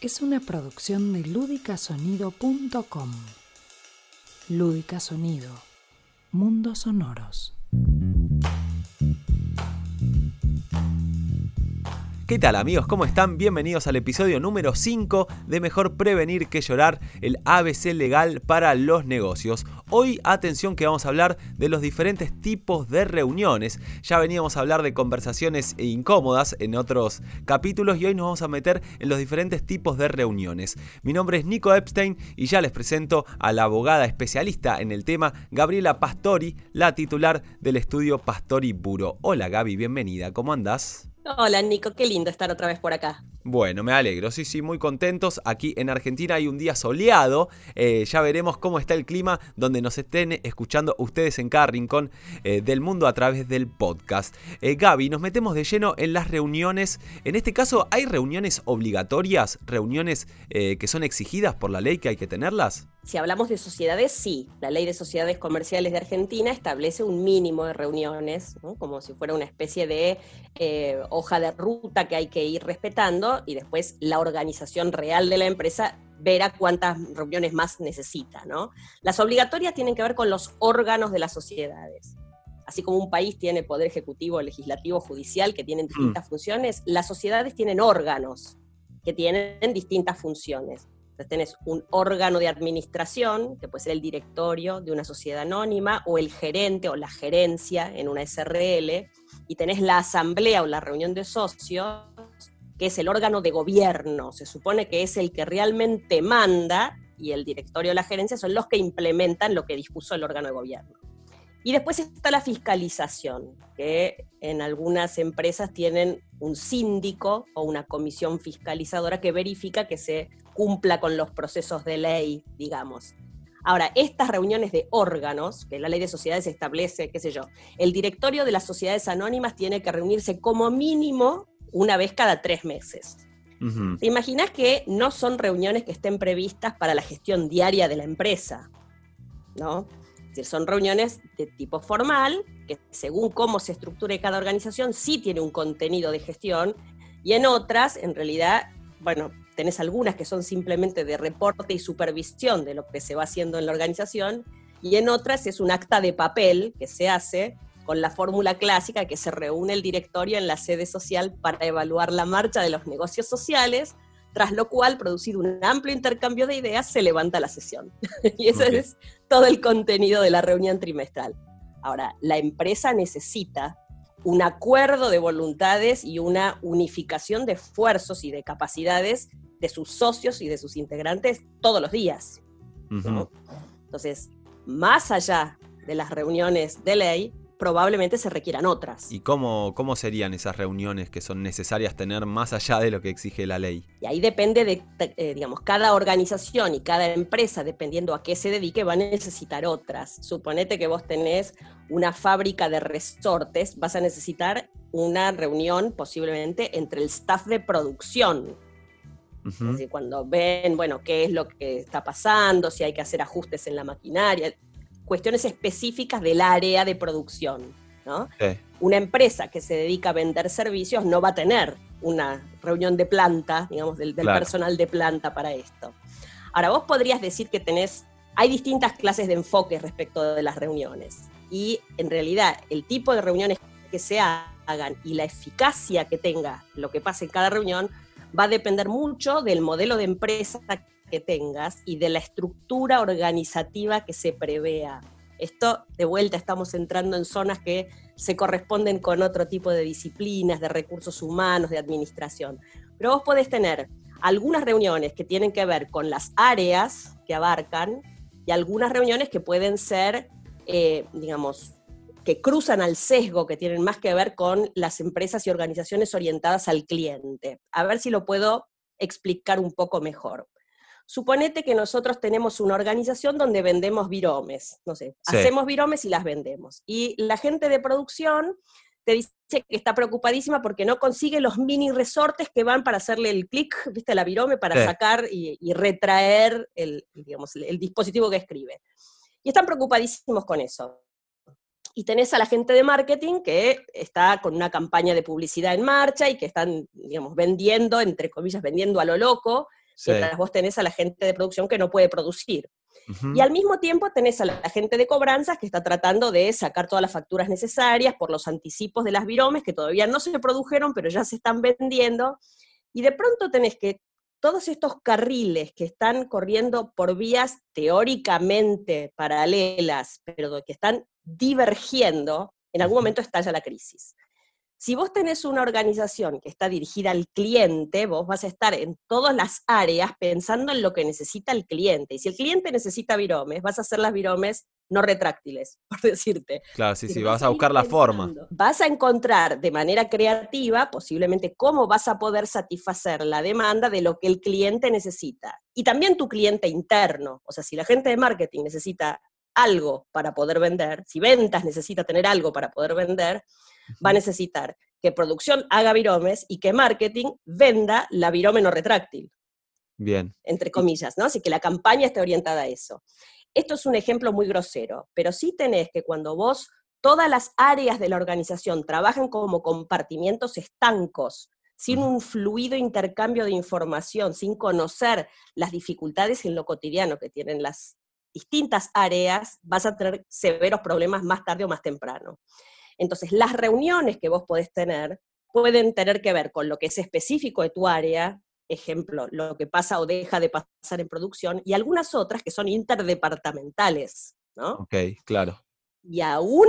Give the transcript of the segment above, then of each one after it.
es una producción de ludicasonido.com. Lúdica Sonido. Mundos sonoros. ¿Qué tal amigos? ¿Cómo están? Bienvenidos al episodio número 5 de Mejor Prevenir que Llorar, el ABC legal para los negocios. Hoy atención que vamos a hablar de los diferentes tipos de reuniones. Ya veníamos a hablar de conversaciones incómodas en otros capítulos y hoy nos vamos a meter en los diferentes tipos de reuniones. Mi nombre es Nico Epstein y ya les presento a la abogada especialista en el tema, Gabriela Pastori, la titular del estudio Pastori Buro. Hola Gaby, bienvenida, ¿cómo andás? Hola Nico, qué lindo estar otra vez por acá. Bueno, me alegro, sí, sí, muy contentos. Aquí en Argentina hay un día soleado. Eh, ya veremos cómo está el clima donde nos estén escuchando ustedes en cada rincón eh, del mundo a través del podcast. Eh, Gaby, nos metemos de lleno en las reuniones. En este caso, ¿hay reuniones obligatorias? ¿Reuniones que son exigidas por la ley que hay que tenerlas? Si hablamos de sociedades, sí. La ley de sociedades comerciales de Argentina establece un mínimo de reuniones, como si fuera una especie de hoja de ruta que hay que ir respetando y después la organización real de la empresa verá cuántas reuniones más necesita. ¿no? Las obligatorias tienen que ver con los órganos de las sociedades. Así como un país tiene poder ejecutivo, legislativo, judicial, que tienen distintas mm. funciones, las sociedades tienen órganos que tienen distintas funciones. Entonces tenés un órgano de administración, que puede ser el directorio de una sociedad anónima, o el gerente o la gerencia en una SRL, y tenés la asamblea o la reunión de socios, que es el órgano de gobierno, se supone que es el que realmente manda y el directorio o la gerencia son los que implementan lo que dispuso el órgano de gobierno. Y después está la fiscalización, que en algunas empresas tienen un síndico o una comisión fiscalizadora que verifica que se cumpla con los procesos de ley, digamos. Ahora, estas reuniones de órganos, que la ley de sociedades establece, qué sé yo, el directorio de las sociedades anónimas tiene que reunirse como mínimo una vez cada tres meses. ¿Te imaginas que no son reuniones que estén previstas para la gestión diaria de la empresa? ¿No? Son reuniones de tipo formal, que según cómo se estructure cada organización, sí tiene un contenido de gestión, y en otras, en realidad, bueno, tenés algunas que son simplemente de reporte y supervisión de lo que se va haciendo en la organización, y en otras es un acta de papel que se hace con la fórmula clásica que se reúne el directorio en la sede social para evaluar la marcha de los negocios sociales, tras lo cual, producido un amplio intercambio de ideas, se levanta la sesión. y ese es todo el contenido de la reunión trimestral. Ahora, la empresa necesita un acuerdo de voluntades y una unificación de esfuerzos y de capacidades de sus socios y de sus integrantes todos los días. Entonces, más allá de las reuniones de ley, probablemente se requieran otras. ¿Y cómo, cómo serían esas reuniones que son necesarias tener más allá de lo que exige la ley? Y ahí depende de, eh, digamos, cada organización y cada empresa, dependiendo a qué se dedique, va a necesitar otras. Suponete que vos tenés una fábrica de resortes, vas a necesitar una reunión posiblemente entre el staff de producción. cuando ven, bueno, qué es lo que está pasando, si hay que hacer ajustes en la maquinaria, cuestiones específicas del área de producción. ¿no? Una empresa que se dedica a vender servicios no va a tener una reunión de planta, digamos, del, personal de planta para esto. Ahora, vos podrías decir que tenés, hay distintas clases de enfoque respecto de las reuniones. Y en realidad, el tipo de reuniones que se hagan y la eficacia que tenga lo que pase en cada reunión va a depender mucho del modelo de empresa que tengas y de la estructura organizativa que se prevea. Esto, de vuelta, estamos entrando en zonas que se corresponden con otro tipo de disciplinas, de recursos humanos, de administración. Pero vos podés tener algunas reuniones que tienen que ver con las áreas que abarcan y algunas reuniones que pueden ser, eh, digamos, que cruzan al sesgo, que tienen más que ver con las empresas y organizaciones orientadas al cliente. A ver si lo puedo explicar un poco mejor. Suponete que nosotros tenemos una organización donde vendemos viromes, no sé, hacemos viromes y las vendemos. Y la gente de producción te dice que está preocupadísima porque no consigue los mini resortes que van para hacerle el clic, viste, la virome, para sacar y, retraer el, digamos, el dispositivo que escribe. Y están preocupadísimos con eso. Y tenés a la gente de marketing que está con una campaña de publicidad en marcha y que están, digamos, vendiendo, entre comillas, vendiendo a lo loco, mientras vos tenés a la gente de producción que no puede producir. Y al mismo tiempo tenés a la gente de cobranzas que está tratando de sacar todas las facturas necesarias por los anticipos de las viromes que todavía no se produjeron, pero ya se están vendiendo. Y de pronto tenés que todos estos carriles que están corriendo por vías teóricamente paralelas, pero que están divergiendo, en algún momento estalla la crisis. Si vos tenés una organización que está dirigida al cliente, vos vas a estar en todas las áreas pensando en lo que necesita el cliente. Y si el cliente necesita viromes, vas a hacer las viromes no retráctiles, por decirte. Claro, sí, sí, vas, a buscar la forma. Vas a encontrar de manera creativa, posiblemente, cómo vas a poder satisfacer la demanda de lo que el cliente necesita. Y también tu cliente interno. O sea, si la gente de marketing necesita algo para poder vender, si ventas necesita tener algo para poder vender, va a necesitar que producción haga viromes y que marketing venda la virome no retráctil. Bien. Entre comillas, ¿no? Así que la campaña esté orientada a eso. Esto es un ejemplo muy grosero, pero sí tenés que cuando vos, todas las áreas de la organización trabajan como compartimientos estancos, sin un fluido intercambio de información, sin conocer las dificultades en lo cotidiano que tienen las distintas áreas, vas a tener severos problemas más tarde o más temprano. Entonces, las reuniones que vos podés tener pueden tener que ver con lo que es específico de tu área, ejemplo, lo que pasa o deja de pasar en producción, y algunas otras que son interdepartamentales, ¿no? Ok, claro. Y aún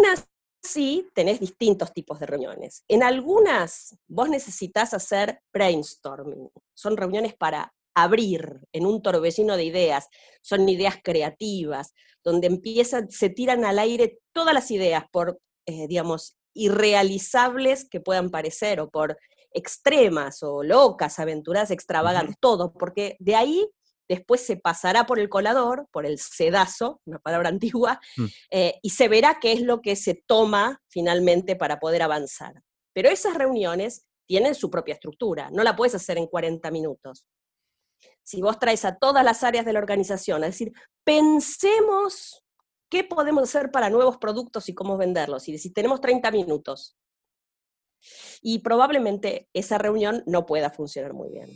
así tenés distintos tipos de reuniones. En algunas vos necesitas hacer brainstorming, son reuniones para abrir en un torbellino de ideas, son ideas creativas, donde empiezan, se tiran al aire todas las ideas por eh, digamos, irrealizables que puedan parecer, o por extremas o locas, aventuras extravagantes, todo, porque de ahí después se pasará por el colador, por el sedazo, una palabra antigua, mm. eh, y se verá qué es lo que se toma finalmente para poder avanzar. Pero esas reuniones tienen su propia estructura, no la puedes hacer en 40 minutos. Si vos traes a todas las áreas de la organización, es decir, pensemos ¿Qué podemos hacer para nuevos productos y cómo venderlos? Y si tenemos 30 minutos. Y probablemente esa reunión no pueda funcionar muy bien.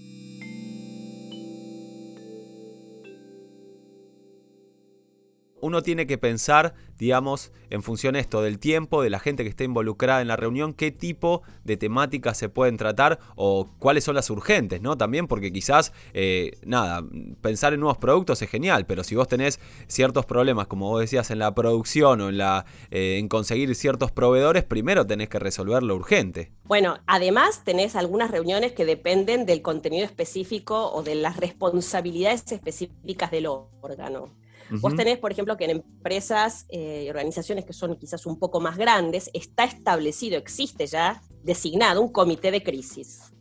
Uno tiene que pensar, digamos, en función de esto, del tiempo, de la gente que esté involucrada en la reunión, qué tipo de temáticas se pueden tratar o cuáles son las urgentes, ¿no? También porque quizás, eh, nada, pensar en nuevos productos es genial, pero si vos tenés ciertos problemas, como vos decías, en la producción o en, la, eh, en conseguir ciertos proveedores, primero tenés que resolver lo urgente. Bueno, además tenés algunas reuniones que dependen del contenido específico o de las responsabilidades específicas del órgano. Vos tenés, por ejemplo, que en empresas eh, y organizaciones que son quizás un poco más grandes, está establecido, existe ya designado un comité de crisis.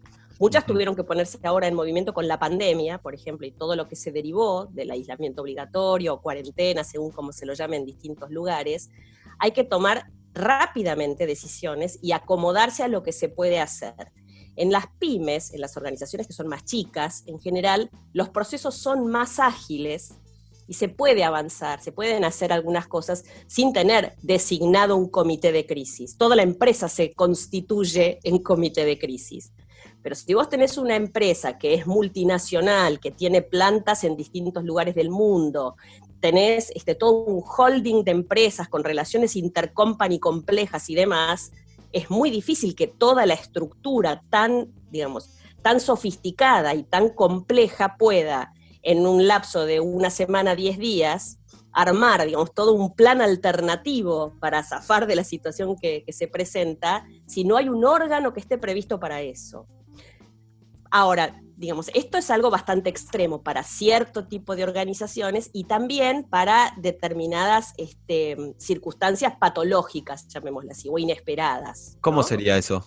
Muchas tuvieron que ponerse ahora en movimiento con la pandemia, por ejemplo, y todo lo que se derivó del aislamiento obligatorio o cuarentena, según como se lo llame en distintos lugares. Hay que tomar rápidamente decisiones y acomodarse a lo que se puede hacer. En las pymes, en las organizaciones que son más chicas, en general, los procesos son más ágiles y se puede avanzar, se pueden hacer algunas cosas sin tener designado un comité de crisis. Toda la empresa se constituye en comité de crisis. Pero si vos tenés una empresa que es multinacional, que tiene plantas en distintos lugares del mundo, tenés este, todo un holding de empresas con relaciones intercompany complejas y demás, es muy difícil que toda la estructura tan, digamos, tan sofisticada y tan compleja pueda en un lapso de una semana, diez días, armar, digamos, todo un plan alternativo para zafar de la situación que, que, se presenta, si no hay un órgano que esté previsto para eso. Ahora, digamos, esto es algo bastante extremo para cierto tipo de organizaciones y también para determinadas este, circunstancias patológicas, llamémoslas así, o inesperadas. ¿Cómo sería eso?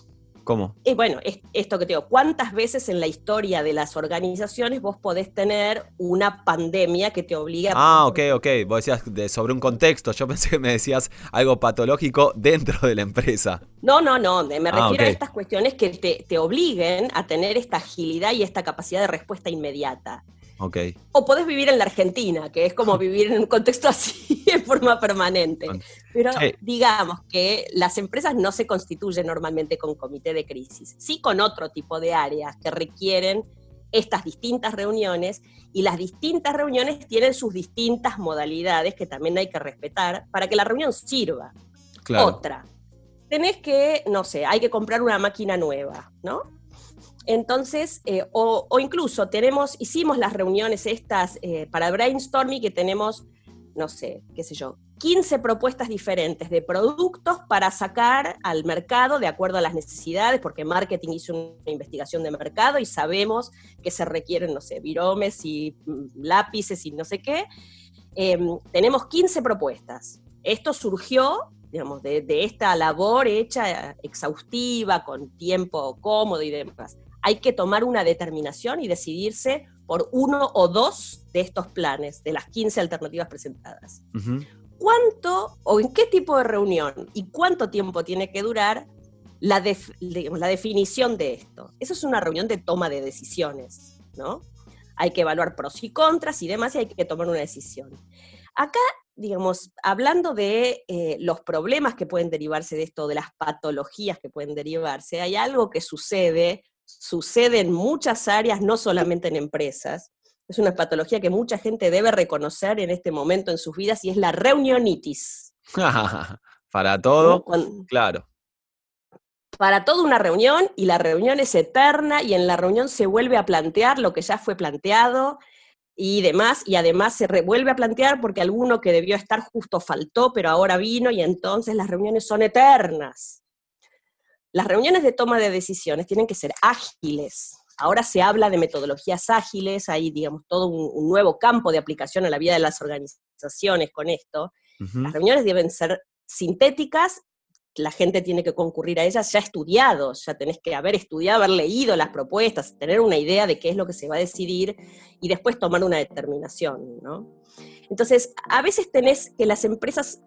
¿Cómo? Y bueno, esto que te digo, ¿cuántas veces en la historia de las organizaciones vos podés tener una pandemia que te obliga a... Ah, ok, ok. Vos decías sobre un contexto. Yo pensé que me decías algo patológico dentro de la empresa. No, no, no. Me ah, refiero a estas cuestiones que te, te obliguen a tener esta agilidad y esta capacidad de respuesta inmediata. O podés vivir en la Argentina, que es como vivir en un contexto así en forma permanente. Pero digamos que las empresas no se constituyen normalmente con comité de crisis, sí con otro tipo de áreas que requieren estas distintas reuniones y las distintas reuniones tienen sus distintas modalidades que también hay que respetar para que la reunión sirva. Otra, tenés que, no sé, hay que comprar una máquina nueva, ¿no? Entonces, eh, o, incluso tenemos, hicimos las reuniones estas eh, para brainstorming que tenemos, no sé, qué sé yo, 15 propuestas diferentes de productos para sacar al mercado de acuerdo a las necesidades, porque marketing hizo una investigación de mercado y sabemos que se requieren, no sé, viromes y mm, lápices y no sé qué. Em, tenemos 15 propuestas. Esto surgió digamos, de, esta labor hecha exhaustiva, con tiempo cómodo y demás. Hay que tomar una determinación y decidirse por uno o dos de estos planes, de las 15 alternativas presentadas. ¿Cuánto o en qué tipo de reunión y cuánto tiempo tiene que durar la, la definición de esto? Eso es una reunión de toma de decisiones, ¿no? Hay que evaluar pros y contras y demás y hay que tomar una decisión. Acá digamos, hablando de eh, los problemas que pueden derivarse de esto, de las patologías que pueden derivarse, hay algo que sucede, sucede en muchas áreas, no solamente en empresas. Es una patología que mucha gente debe reconocer en este momento en sus vidas y es la reunionitis. Para todo, claro. Para toda una reunión y la reunión es eterna y en la reunión se vuelve a plantear lo que ya fue planteado y demás, y además se vuelve a plantear porque alguno que debió estar justo faltó, pero ahora vino y entonces las reuniones son eternas. Las reuniones de toma de decisiones tienen que ser ágiles. Ahora se habla de metodologías ágiles, hay, digamos, todo un, nuevo campo de aplicación a la vida de las organizaciones con esto. Las reuniones deben ser sintéticas la gente tiene que concurrir a ellas ya estudiados, ya tenés que haber estudiado, haber leído las propuestas, tener una idea de qué es lo que se va a decidir y después tomar una determinación, ¿no? Entonces, a veces tenés que las empresas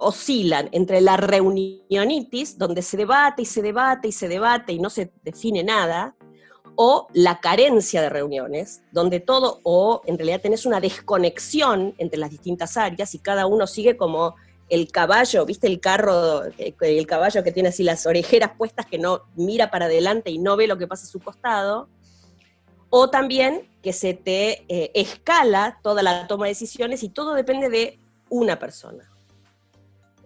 oscilan entre la reunionitis, donde se debate y se debate y se debate y no se define nada, o la carencia de reuniones, donde todo, o en realidad tenés una desconexión entre las distintas áreas y cada uno sigue como el caballo, ¿viste el carro, eh, el caballo que tiene así las orejeras puestas que no mira para adelante y no ve lo que pasa a su costado? O también que se te eh, escala toda la toma de decisiones y todo depende de una persona,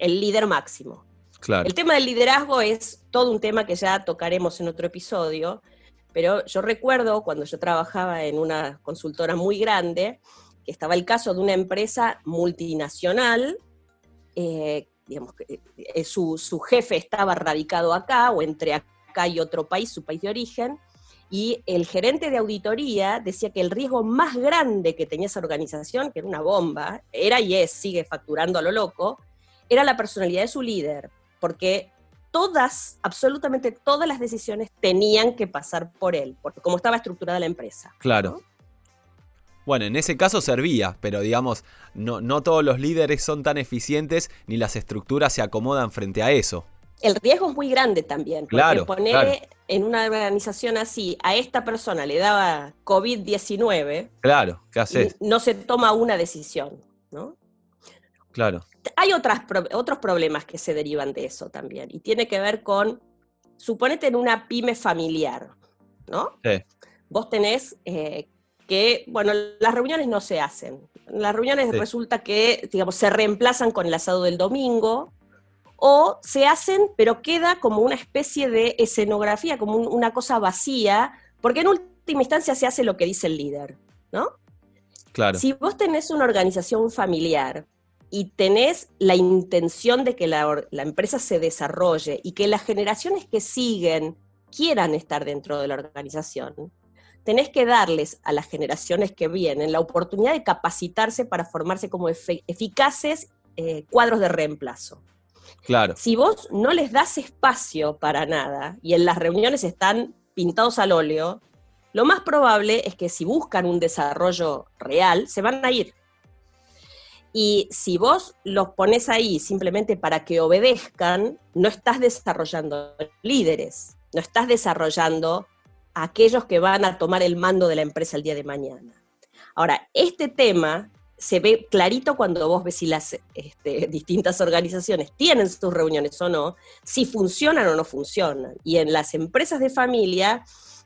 el líder máximo. Claro. El tema del liderazgo es todo un tema que ya tocaremos en otro episodio, pero yo recuerdo cuando yo trabajaba en una consultora muy grande, que estaba el caso de una empresa multinacional eh, digamos, que eh, su, jefe estaba radicado acá o entre acá y otro país, su país de origen, y el gerente de auditoría decía que el riesgo más grande que tenía esa organización, que era una bomba, era y es, sigue facturando a lo loco, era la personalidad de su líder, porque todas, absolutamente todas las decisiones tenían que pasar por él, porque como estaba estructurada la empresa. Claro. Bueno, en ese caso servía, pero digamos, no, no todos los líderes son tan eficientes ni las estructuras se acomodan frente a eso. El riesgo es muy grande también. Porque claro, poner en una organización así, a esta persona le daba COVID-19. Claro, ¿qué haces? No se toma una decisión, ¿no? Claro. Hay otras, otros problemas que se derivan de eso también. Y tiene que ver con, suponete en una pyme familiar, ¿no? Sí. Vos tenés eh, que, bueno, las reuniones no se hacen. Las reuniones resulta que, digamos, se reemplazan con el asado del domingo, o se hacen, pero queda como una especie de escenografía, como una cosa vacía, porque en última instancia se hace lo que dice el líder, ¿no? Claro. Si vos tenés una organización familiar y tenés la intención de que la, la empresa se desarrolle y que las generaciones que siguen quieran estar dentro de la organización, tenés que darles a las generaciones que vienen la oportunidad de capacitarse para formarse como eficaces eh, cuadros de reemplazo. Claro. Si vos no les das espacio para nada y en las reuniones están pintados al óleo, lo más probable es que si buscan un desarrollo real, se van a ir. Y si vos los pones ahí simplemente para que obedezcan, no estás desarrollando líderes, no estás desarrollando aquellos que van a tomar el mando de la empresa el día de mañana. Ahora, este tema se ve clarito cuando vos ves si las este, distintas organizaciones tienen sus reuniones o no, si funcionan o no funcionan. Y en las empresas de familia,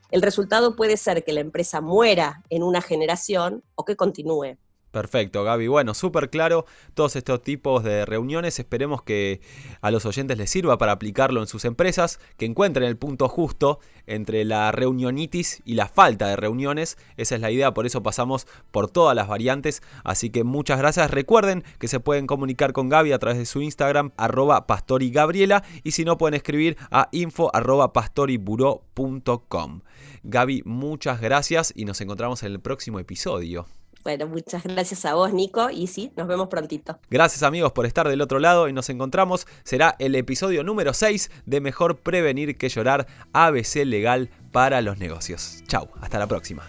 el resultado puede ser que la empresa muera en una generación o que continúe. Perfecto, Gaby. Bueno, súper claro todos estos tipos de reuniones. Esperemos que a los oyentes les sirva para aplicarlo en sus empresas, que encuentren el punto justo entre la reunionitis y la falta de reuniones. Esa es la idea, por eso pasamos por todas las variantes. Así que muchas gracias. Recuerden que se pueden comunicar con Gaby a través de su Instagram, arroba pastorigabriela, y si no pueden escribir a info arroba Gaby, muchas gracias y nos encontramos en el próximo episodio. Bueno, muchas gracias a vos, Nico, y sí, nos vemos prontito. Gracias amigos por estar del otro lado y nos encontramos. Será el episodio número 6 de Mejor Prevenir que Llorar, ABC Legal para los Negocios. Chau, hasta la próxima.